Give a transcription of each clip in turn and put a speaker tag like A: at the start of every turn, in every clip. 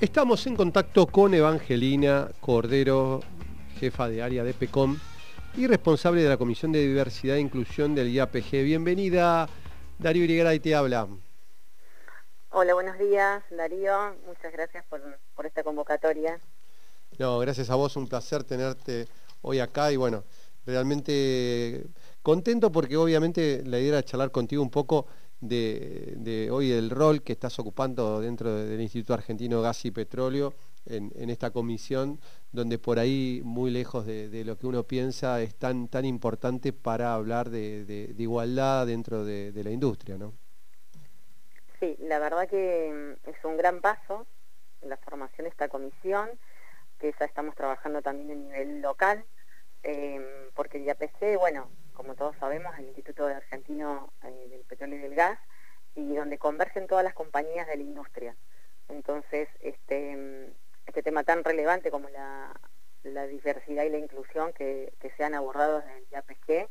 A: Estamos en contacto con Evangelina Cordero, jefa de área de PECOM y responsable de la Comisión de Diversidad e Inclusión del IAPG. Bienvenida, Darío y te habla.
B: Hola, buenos días, Darío. Muchas gracias por, por esta convocatoria.
A: No, gracias a vos, un placer tenerte hoy acá y bueno, realmente contento porque obviamente la idea era charlar contigo un poco de, hoy el rol que estás ocupando dentro del Instituto Argentino Gas y Petróleo en, esta comisión, donde por ahí, muy lejos de, lo que uno piensa, es tan, tan importante para hablar de, igualdad dentro de, la industria, ¿no?
B: Sí, la verdad que mm, es un gran paso la formación de esta comisión, que ya estamos trabajando también a nivel local, em, porque el IAPC, bueno, como todos sabemos, el Instituto Argentino eh, del Petróleo y del Gas, y donde convergen todas las compañías de la industria. Entonces, este, este tema tan relevante como la, diversidad y la inclusión que, se han abordado desde el APG,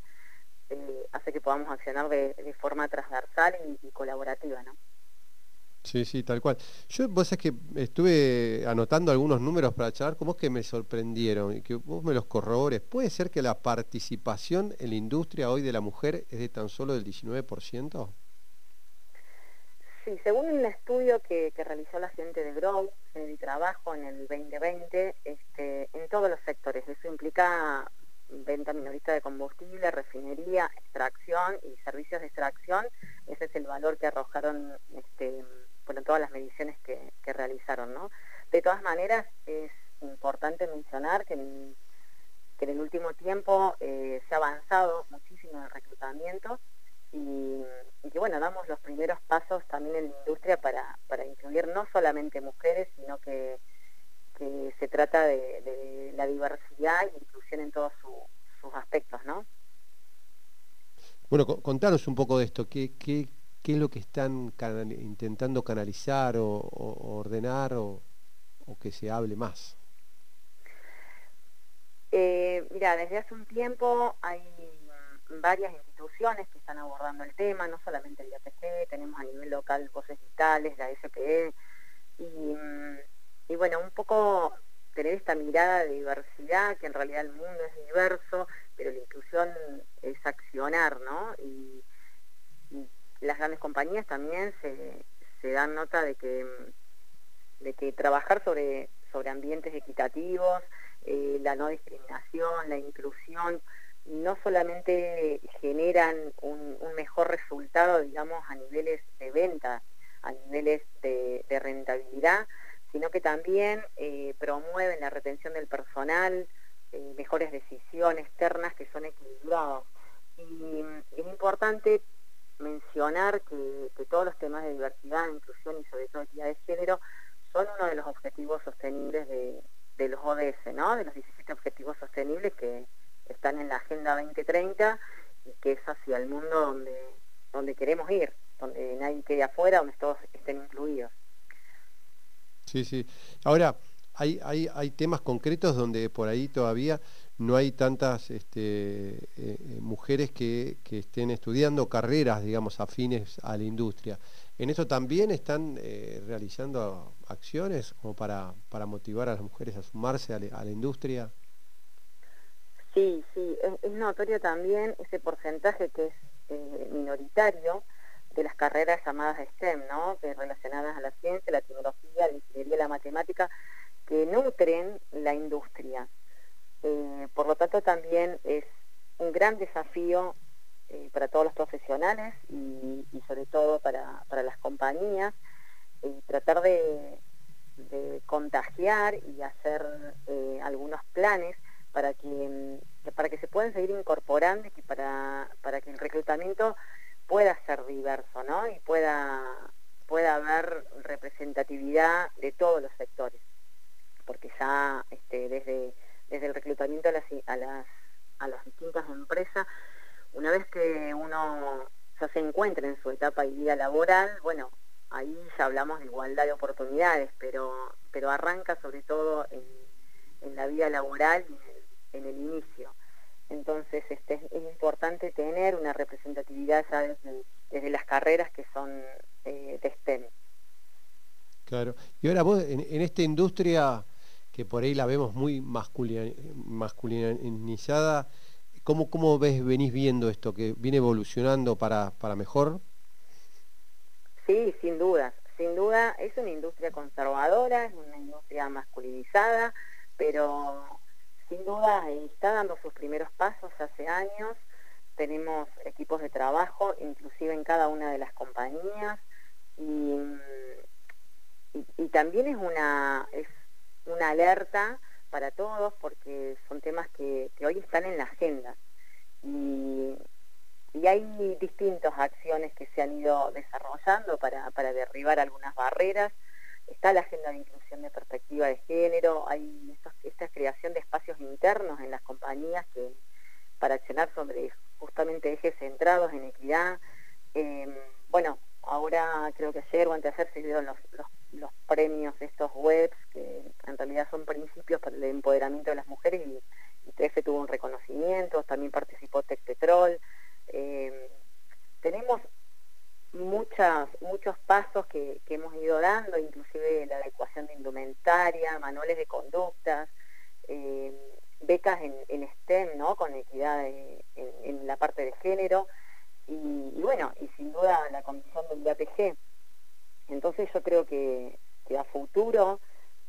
B: eh, hace que podamos accionar de, forma transversal y, colaborativa, ¿no?
A: Sí, sí, tal cual. Yo, vos sabés que estuve anotando algunos números para charlar, como es que me sorprendieron y que vos me los corrobores. ¿Puede ser que la participación en la industria hoy de la mujer es de tan solo del 19%?
B: Sí, según un estudio que, realizó la gente de Grow, en el trabajo en el 2020, este, en todos los sectores. Eso implica venta minorista de combustible, refinería, extracción y servicios de extracción. Ese es el valor que arrojaron este, bueno, todas las mediciones que, realizaron. ¿no? De todas maneras, es importante mencionar que en, el último tiempo eh, se ha avanzado muchísimo en el reclutamiento y, que bueno, damos los primeros pasos también en la industria para, incluir no solamente mujeres, sino que, se trata de, la diversidad y inclusión en todos sus aspectos, ¿no?
A: Bueno, contanos un poco de esto, ¿qué, qué, qué es lo que están intentando canalizar o, ordenar o, que se hable más?
B: Eh, mira, desde hace un tiempo hay varias instituciones que están abordando el tema, no solamente el IAPC, tenemos a nivel local Voces Vitales, la SPE, y, y bueno, un poco tener esta mirada de diversidad, que en realidad el mundo es diverso, pero la inclusión es accionar, ¿no? Y, las grandes compañías también se, dan nota de que, de que trabajar sobre, sobre ambientes equitativos, eh, la no discriminación, la inclusión, no solamente generan un, mejor resultado, digamos, a niveles de venta, a niveles de, rentabilidad, sino que también eh, promueven la retención del personal, eh, mejores decisiones externas que son equilibradas. Y es importante mencionar que, todos los temas de diversidad, inclusión y sobre todo equidad de género son uno de los objetivos sostenibles de, los ODS, ¿no? de los 17 objetivos sostenibles que están en la Agenda 2030 y que es hacia el mundo donde, donde queremos ir, donde nadie quede afuera, donde todos estén incluidos.
A: Sí, sí. Ahora, hay, hay, hay temas concretos donde por ahí todavía no hay tantas este, eh, eh, mujeres que, estén estudiando carreras, digamos, afines a la industria. ¿En eso también están eh, realizando acciones como para, motivar a las mujeres a sumarse a, la industria?
B: Sí, sí, es, notorio también ese porcentaje que es minoritario de las carreras llamadas STEM, ¿no? que relacionadas a la ciencia, la tecnología, la ingeniería, la matemática, que nutren la industria. Eh, por lo tanto, también es un gran desafío eh, para todos los profesionales y, sobre todo para, las compañías, eh, tratar de, contagiar y hacer algunos planes para que, para que se puedan seguir incorporando y para, para que el reclutamiento pueda ser diverso ¿no? y pueda, pueda haber representatividad de todos los sectores, porque ya este, desde desde el reclutamiento a las, a las, a las distintas empresas, una vez que uno ya se encuentra en su etapa y vida laboral, bueno, ahí ya hablamos de igualdad de oportunidades, pero, pero arranca sobre todo en, la vida laboral y en el, inicio. Entonces este, es importante tener una representatividad ya desde, las carreras que son eh, de STEM.
A: Claro. Y ahora vos, en, esta industria que por ahí la vemos muy masculinizada, ¿cómo, ¿cómo ves, venís viendo esto, que viene evolucionando para, para mejor?
B: Sí, sin duda, sin duda es una industria conservadora, es una industria masculinizada, pero sin duda está dando sus primeros pasos hace años. Tenemos equipos de trabajo, inclusive en cada una de las compañías, y, también es una, alerta para todos porque son temas que, hoy están en la agenda. Y hay distintas acciones que se han ido desarrollando para, derribar algunas barreras. Está la agenda de inclusión de perspectiva de género, hay esta creación de espacios internos en las compañías que, para accionar sobre justamente ejes centrados en equidad. Em, bueno, ahora creo que ayer o antes de ayer se dieron los, los, premios de estos webs, que en realidad son principios para el empoderamiento de las mujeres y, TF tuvo un reconocimiento, también participó Tech Petrol. Eh, tenemos muchas, muchos pasos que, hemos ido dando, inclusive la adecuación de indumentaria, manuales de conductas, eh, becas en, STEM, ¿no? con equidad en, la parte de género, y, bueno, y sin duda la comisión del IAPG. Entonces yo creo que, a futuro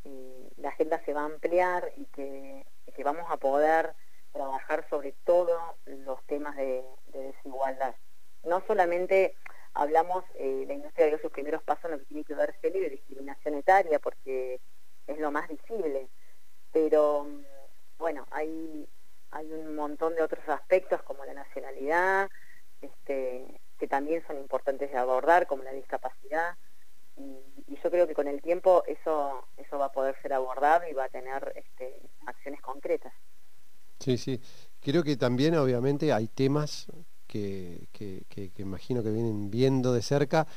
B: eh, la agenda se va a ampliar y que vamos a poder trabajar sobre todo los temas de, desigualdad. No solamente hablamos, eh, la industria dio sus primeros pasos en lo que tiene que ver género y discriminación etaria, porque es lo más visible, pero bueno, hay, hay un montón de otros aspectos como la nacionalidad, este, que también son importantes de abordar, como la discapacidad, y, yo creo que con el tiempo eso, eso va a poder ser abordado y va a tener este, acciones concretas.
A: Sí, sí. Creo que también obviamente hay temas que, imagino que vienen viendo de cerca,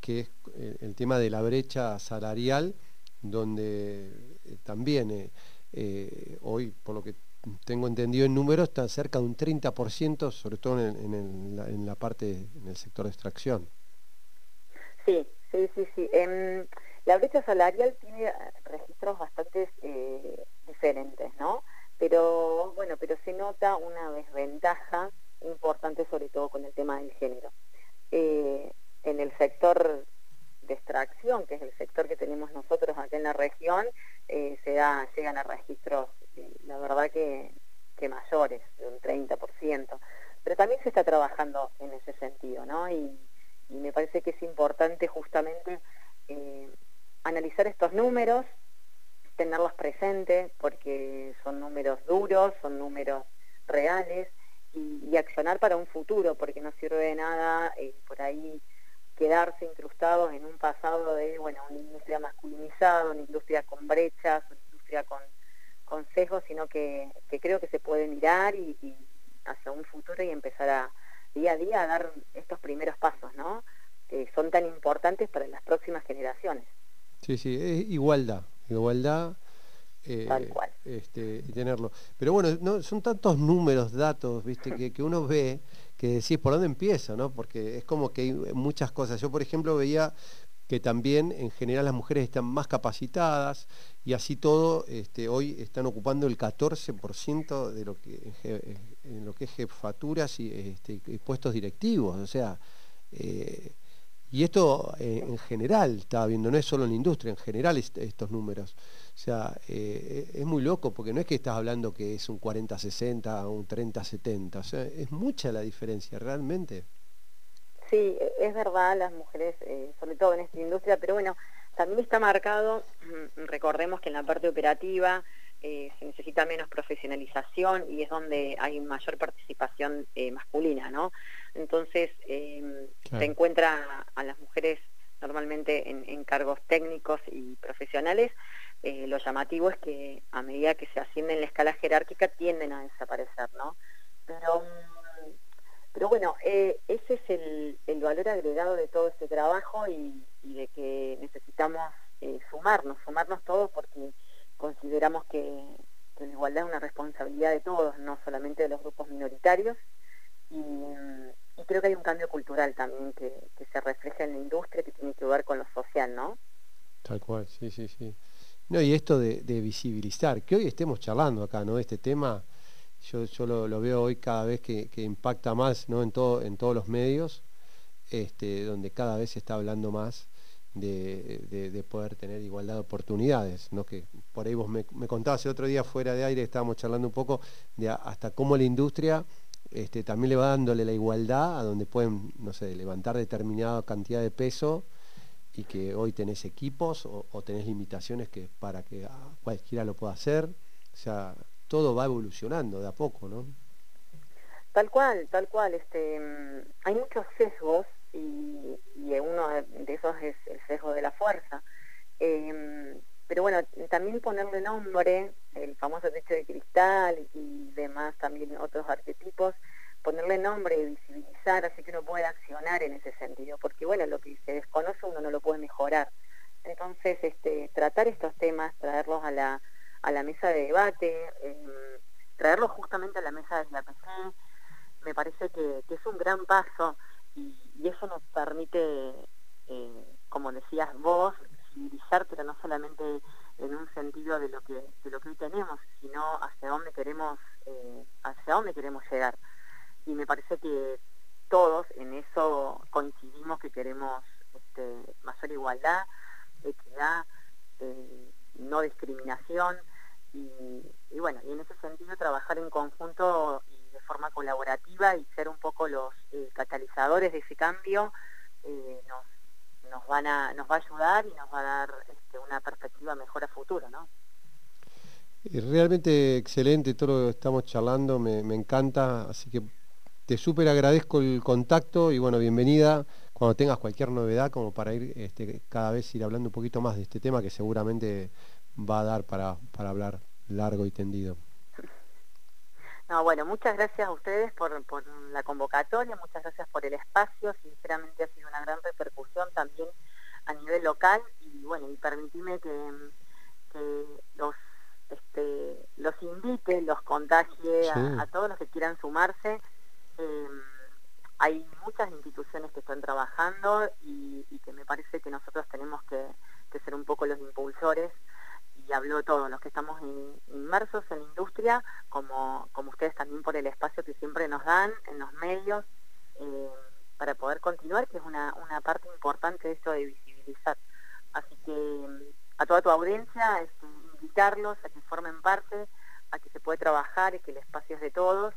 A: que es eh, el tema de la brecha salarial, donde eh, también eh, hoy, por lo que tengo entendido en números, está cerca de un 30%, sobre todo en, la, parte, en el sector de extracción.
B: Sí, sí, sí, sí. Em, la brecha salarial tiene registros bastante diferentes, ¿no? pero bueno, pero se nota una desventaja importante sobre todo con el tema del género. Eh, en el sector de extracción, que es el sector que tenemos nosotros acá en la región, eh, se da, llegan a registros, eh, la verdad que, mayores, de un 30%, pero también se está trabajando en ese sentido, ¿no? Y, y me parece que es importante justamente analizar estos números, tenerlos presentes porque son números duros, son números reales y, accionar para un futuro porque no sirve de nada eh, por ahí quedarse incrustados en un pasado de, bueno, una industria masculinizada, una industria con brechas, una industria con, consejos, sino que, creo que se puede mirar y, hacia un futuro y empezar a día a día a dar estos primeros pasos, ¿no? Que son tan importantes para las próximas generaciones.
A: Sí, sí, es igualdad, igualdad eh, este, y tenerlo. Pero bueno, no, son tantos números, datos, viste, que, que, uno ve que decís por dónde empieza, ¿no? Porque es como que hay muchas cosas. Yo, por ejemplo, veía que también en general las mujeres están más capacitadas y así todo este, hoy están ocupando el 14% de lo que en lo que es jefaturas y, este, puestos directivos, o sea, eh, y esto eh, en general, estaba viendo, no es solo en la industria, en general estos números. O sea, eh, es muy loco porque no es que estás hablando que es un 40-60 o un 30-70, o sea, es mucha la diferencia realmente.
B: Sí, es verdad, las mujeres, eh, sobre todo en esta industria, pero bueno, también está marcado, mm, recordemos que en la parte operativa se necesita menos profesionalización y es donde hay mayor participación masculina, ¿no? Entonces em, se encuentra a las mujeres normalmente en, cargos técnicos y profesionales, eh, lo llamativo es que a medida que se asciende en la escala jerárquica tienden a desaparecer, ¿no? Pero, mm, pero bueno, eh, ese es el, valor agregado de todo este trabajo y, de que necesitamos sumarnos, sumarnos todos porque consideramos que, la igualdad es una responsabilidad de todos, no solamente de los grupos minoritarios. Y, creo que hay un cambio cultural también que, se refleja en la industria que tiene que ver con lo social, ¿no?
A: Tal cual, sí, sí, sí. No, y esto de, visibilizar, que hoy estemos charlando acá, ¿no? Este tema, yo, yo lo, veo hoy cada vez que, impacta más, ¿no? En, todo, en todos los medios, este, donde cada vez se está hablando más de, poder tener igualdad de oportunidades, ¿no? que por ahí vos me, contabas el otro día fuera de aire, estábamos charlando un poco de hasta cómo la industria este, también le va dándole la igualdad a donde pueden, no sé, levantar determinada cantidad de peso y que hoy tenés equipos o, tenés limitaciones que para que cualquiera lo pueda hacer, o sea, todo va evolucionando de a poco, ¿no?
B: Tal cual, tal cual, este, mm, hay muchos sesgos y, uno de esos es el sesgo de la fuerza. Em, pero bueno, también ponerle nombre, el famoso techo de cristal y demás también otros arquetipos, ponerle nombre y visibilizar, así que uno puede accionar en ese sentido, porque bueno, lo que se desconoce uno no lo puede mejorar. Entonces, este, tratar estos temas, traerlos a la, a la mesa de debate, em, traerlos justamente a la mesa de la PC, me que, es un gran paso y, eso nos permite, eh, como decías vos, civilizar, pero no solamente en un sentido de lo que, lo que hoy tenemos, sino hacia dónde queremos, eh, hacia dónde queremos llegar. Y me parece que todos en eso coincidimos que queremos este, mayor igualdad, equidad, eh, no discriminación y, bueno, y en ese sentido trabajar en conjunto y ser un poco los catalizadores de ese cambio eh, nos, nos, van a, nos va a ayudar y nos va a dar este, una perspectiva mejor a futuro, ¿no?
A: Realmente excelente todo lo que estamos charlando, me, encanta, así que te súper agradezco el contacto y bueno, bienvenida cuando tengas cualquier novedad como para ir este, cada vez ir hablando un poquito más de este tema que seguramente va a dar para, para hablar largo y tendido.
B: No, bueno, muchas gracias a ustedes por, la convocatoria, muchas gracias por el espacio, sinceramente ha sido una gran repercusión también a nivel local y bueno, y permitime que, los este, los invite, los contagie a, todos los que quieran sumarse. Em, hay muchas instituciones que están trabajando y, que me parece que nosotros tenemos que, que ser un poco los impulsores y habló todos los que estamos inmersos en la industria, como ustedes también por el espacio que siempre nos dan en los medios, eh, para poder continuar, que es una, una parte importante de esto de visibilizar. Así que a toda tu audiencia, este, invitarlos a que formen parte, a que se puede trabajar y que el espacio es de todos,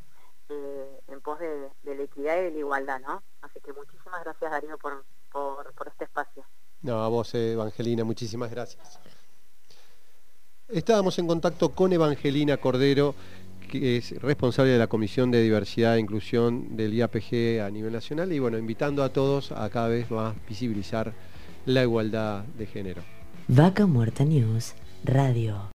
B: eh, en pos de, la equidad y de la igualdad, ¿no? Así que muchísimas gracias Darío por, por, por este espacio.
A: No, a vos, Evangelina, muchísimas gracias. Estábamos en contacto con Evangelina Cordero, que es responsable de la Comisión de Diversidad e Inclusión del IAPG a nivel nacional y bueno, invitando a todos a cada vez más visibilizar la igualdad de género.
C: Vaca Muerta News Radio.